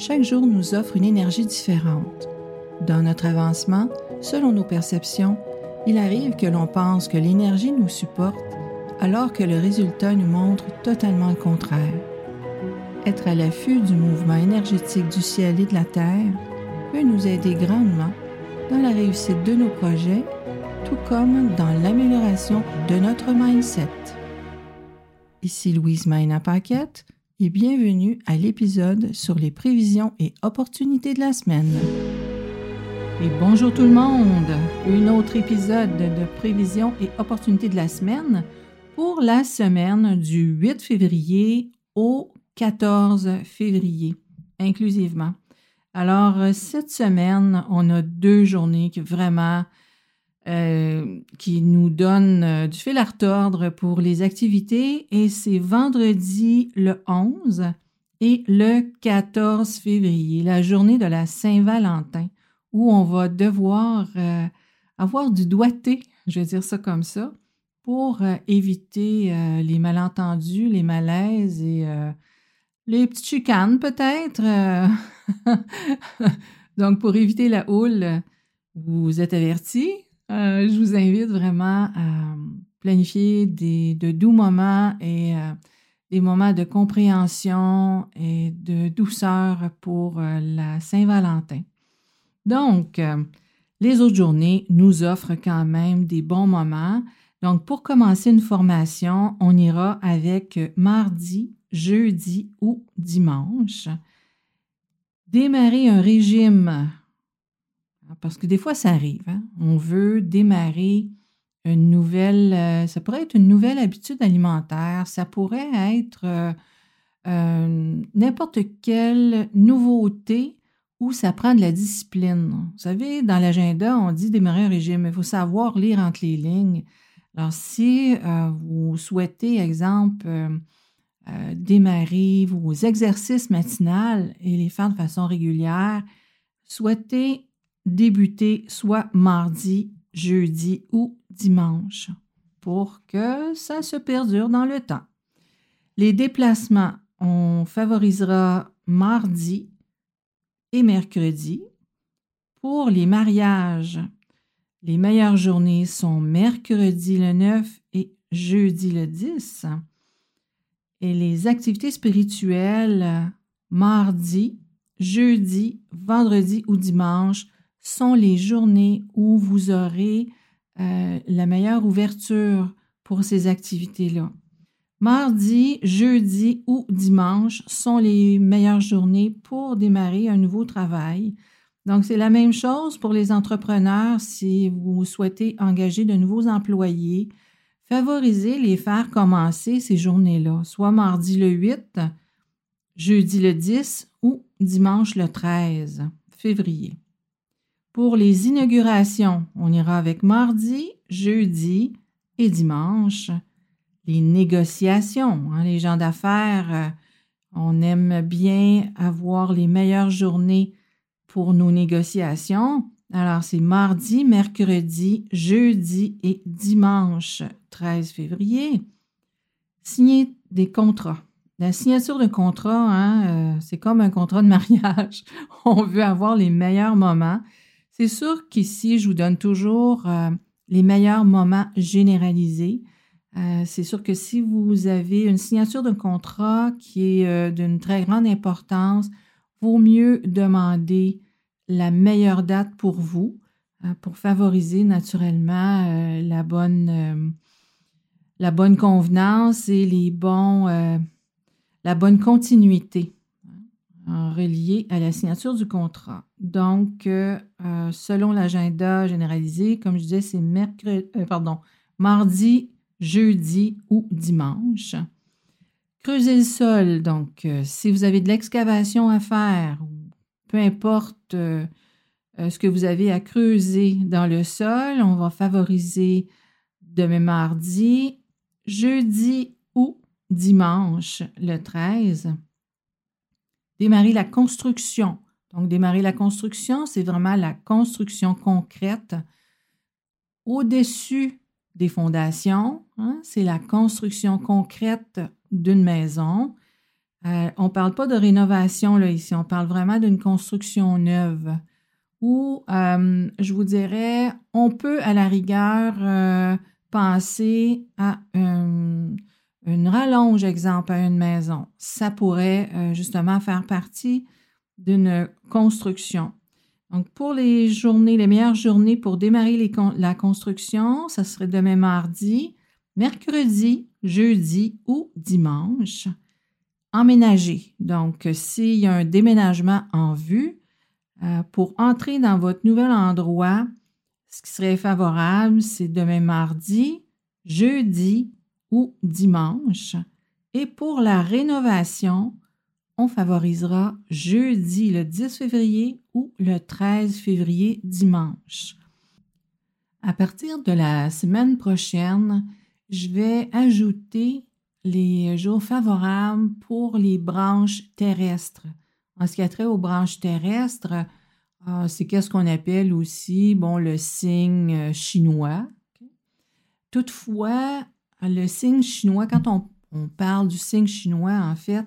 chaque jour nous offre une énergie différente. Dans notre avancement, selon nos perceptions, il arrive que l'on pense que l'énergie nous supporte alors que le résultat nous montre totalement le contraire. Être à l'affût du mouvement énergétique du ciel et de la terre peut nous aider grandement dans la réussite de nos projets, tout comme dans l'amélioration de notre mindset. Ici Louise Maina Paquette et bienvenue à l'épisode sur les prévisions et opportunités de la semaine. Et bonjour tout le monde, un autre épisode de prévisions et opportunités de la semaine pour la semaine du 8 février au 14 février, inclusivement. Alors, cette semaine, on a deux journées qui vraiment euh, qui nous donne euh, du fil à retordre pour les activités et c'est vendredi le 11 et le 14 février, la journée de la Saint-Valentin, où on va devoir euh, avoir du doigté, je vais dire ça comme ça, pour éviter les malentendus, les malaises et les petites chicanes peut-être. Donc, pour éviter la houle, vous êtes avertis, euh, je vous invite vraiment à planifier des, de doux moments et euh, des moments de compréhension et de douceur pour euh, la Saint-Valentin. Donc, les autres journées nous offrent quand même des bons moments. Donc, pour commencer une formation, on ira avec mardi, jeudi ou dimanche. Démarrer un régime parce que des fois, ça arrive. Hein. On veut démarrer une nouvelle, euh, ça pourrait être une nouvelle habitude alimentaire, ça pourrait être euh, euh, n'importe quelle nouveauté où ça prend de la discipline. Vous savez, dans l'agenda, on dit démarrer un régime, il faut savoir lire entre les lignes. Alors, si vous souhaitez, exemple, démarrer vos exercices matinales et les faire de façon régulière, souhaitez débuter soit mardi, jeudi ou dimanche pour que ça se perdure dans le temps. Les déplacements, on favorisera mardi et mercredi. Pour les mariages, les meilleures journées sont mercredi le 9 et jeudi le 10. Et les activités spirituelles, mardi, jeudi, vendredi ou dimanche sont les journées où vous aurez euh, la meilleure ouverture pour ces activités-là. Mardi, jeudi ou dimanche sont les meilleures journées pour démarrer un nouveau travail. Donc, c'est la même chose pour les entrepreneurs si vous souhaitez engager de nouveaux employés. Favorisez les faire commencer ces journées-là, soit mardi le 8, jeudi le 10 ou dimanche le 13 février. Pour les inaugurations, on ira avec mardi, jeudi et dimanche. Les négociations, hein, les gens d'affaires, euh, on aime bien avoir les meilleures journées pour nos négociations. Alors, c'est mardi, mercredi, jeudi et dimanche 13 février. Signer des contrats. La signature de contrat, hein, euh, c'est comme un contrat de mariage. On veut avoir les meilleurs moments. C'est sûr qu'ici, je vous donne toujours euh, les meilleurs moments généralisés. Euh, c'est sûr que si vous avez une signature de contrat qui est euh, d'une très grande importance, vaut mieux demander la meilleure date pour vous pour favoriser naturellement la bonne la bonne convenance et les bons la bonne continuité relié à la signature du contrat. Donc, euh, euh, selon l'agenda généralisé, comme je disais, c'est mercredi, euh, pardon, mardi, jeudi ou dimanche. Creuser le sol. Donc, si vous avez de l'excavation à faire, peu importe ce que vous avez à creuser dans le sol, on va favoriser demain mardi, jeudi ou dimanche le 13 démarrer la construction. Donc, démarrer la construction, c'est vraiment la construction concrète au-dessus des fondations. Hein, c'est la construction concrète d'une maison. Euh, on ne parle pas de rénovation là, ici, on parle vraiment d'une construction neuve. Ou, euh, je vous dirais, on peut à la rigueur euh, penser à une rallonge, exemple, à une maison. Ça pourrait justement faire partie d'une construction. Donc, pour les journées, les meilleures journées pour démarrer la construction, ça serait demain mardi, mercredi, jeudi ou dimanche. Emménager. Donc, s'il y a un déménagement en vue, euh, pour entrer dans votre nouvel endroit, ce qui serait favorable, c'est demain mardi, jeudi ou dimanche. Et pour la rénovation, on favorisera jeudi le 10 février ou le 13 février dimanche. À partir de la semaine prochaine, je vais ajouter les jours favorables pour les branches terrestres. En ce qui a trait aux branches terrestres, euh, c'est qu'est-ce qu'on appelle aussi bon, le signe chinois. Toutefois, le signe chinois, quand on parle du signe chinois, en fait,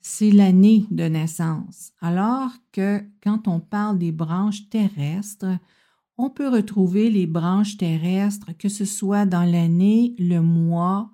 c'est l'année de naissance. Alors que quand on parle des branches terrestres, on peut retrouver les branches terrestres, que ce soit dans l'année, le mois,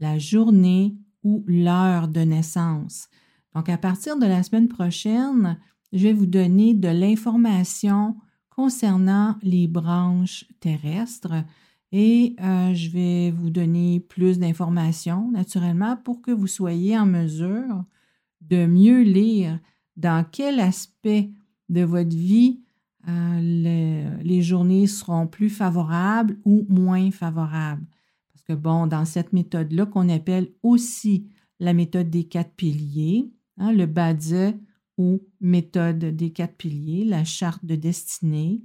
la journée ou l'heure de naissance. Donc, à partir de la semaine prochaine, je vais vous donner de l'information concernant les branches terrestres et euh, je vais vous donner plus d'informations, naturellement, pour que vous soyez en mesure de mieux lire dans quel aspect de votre vie euh, les, journées seront plus favorables ou moins favorables. Parce que, bon, dans cette méthode-là, qu'on appelle aussi la méthode des quatre piliers, hein, le BADZE ou méthode des quatre piliers, la charte de destinée,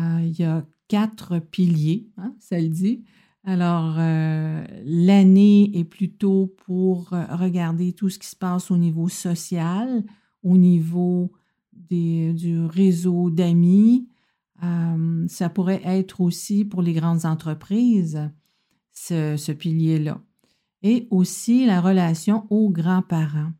euh, il y a quatre piliers, hein, ça le dit. Alors, euh, l'année est plutôt pour euh, regarder tout ce qui se passe au niveau social, au niveau du réseau d'amis. Euh, ça pourrait être aussi pour les grandes entreprises, ce, pilier-là. Et aussi la relation aux grands-parents.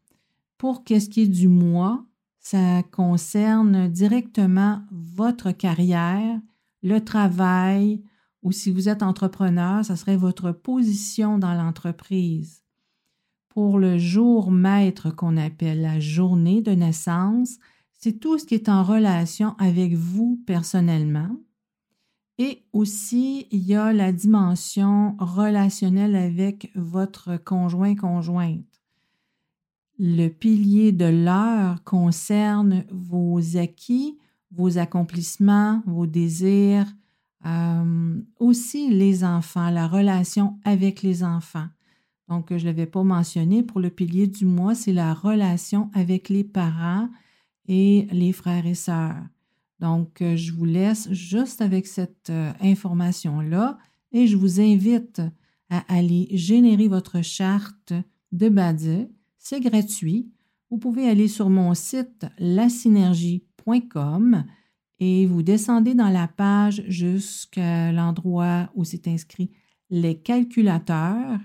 Pour qu'est-ce qui est du mois, ça concerne directement votre carrière, le travail, ou si vous êtes entrepreneur, ça serait votre position dans l'entreprise. Pour le jour maître qu'on appelle la journée de naissance, c'est tout ce qui est en relation avec vous personnellement. Et aussi, il y a la dimension relationnelle avec votre conjoint-conjointe. Le pilier de l'heure concerne vos acquis, vos accomplissements, vos désirs, euh, aussi les enfants, la relation avec les enfants. Donc, je ne l'avais pas mentionné, pour le pilier du mois, c'est la relation avec les parents et les frères et sœurs. Donc, euh, je vous laisse juste avec cette euh, information-là et je vous invite à aller générer votre charte de BADE. C'est gratuit. Vous pouvez aller sur mon site et vous descendez dans la page jusqu'à l'endroit où c'est inscrit les calculateurs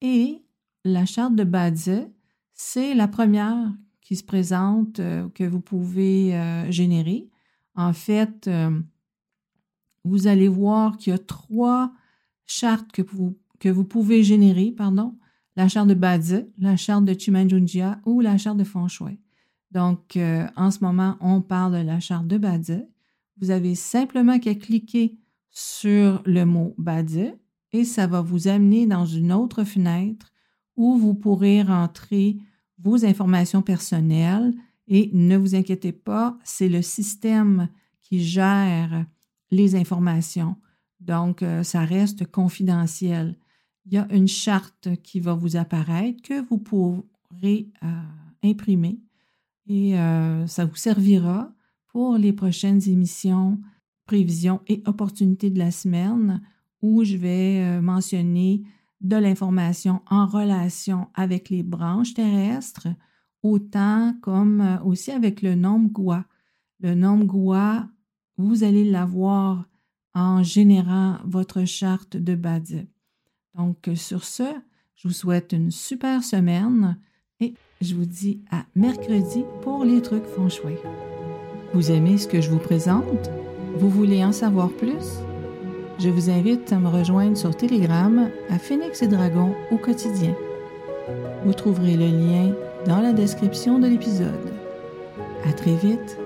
et la charte de Badze, c'est la première qui se présente euh, que vous pouvez euh, générer. En fait, euh, vous allez voir qu'il y a trois chartes que vous, pouvez générer, pardon, la charte de Badze, la charte de Chimanjunjia ou la charte de Feng. Donc, euh, en ce moment, on parle de la charte de Badze. Vous avez simplement qu'à cliquer sur le mot Badze et ça va vous amener dans une autre fenêtre où vous pourrez rentrer vos informations personnelles et ne vous inquiétez pas, c'est le système qui gère les informations. Donc, euh, ça reste confidentiel. Il y a une charte qui va vous apparaître que vous pourrez euh, imprimer et euh, ça vous servira pour les prochaines émissions prévisions et opportunités de la semaine où je vais euh, mentionner de l'information en relation avec les branches terrestres, autant comme euh, aussi avec le nombre GUA. Le nombre GUA, vous allez l'avoir en générant votre charte de BAD. Donc, sur ce, je vous souhaite une super semaine Et je vous dis à mercredi pour les trucs feng shui. Vous aimez ce que je vous présente? Vous voulez en savoir plus? Je vous invite à me rejoindre sur Telegram à Phoenix et Dragon au quotidien. Vous trouverez le lien dans la description de l'épisode. À très vite!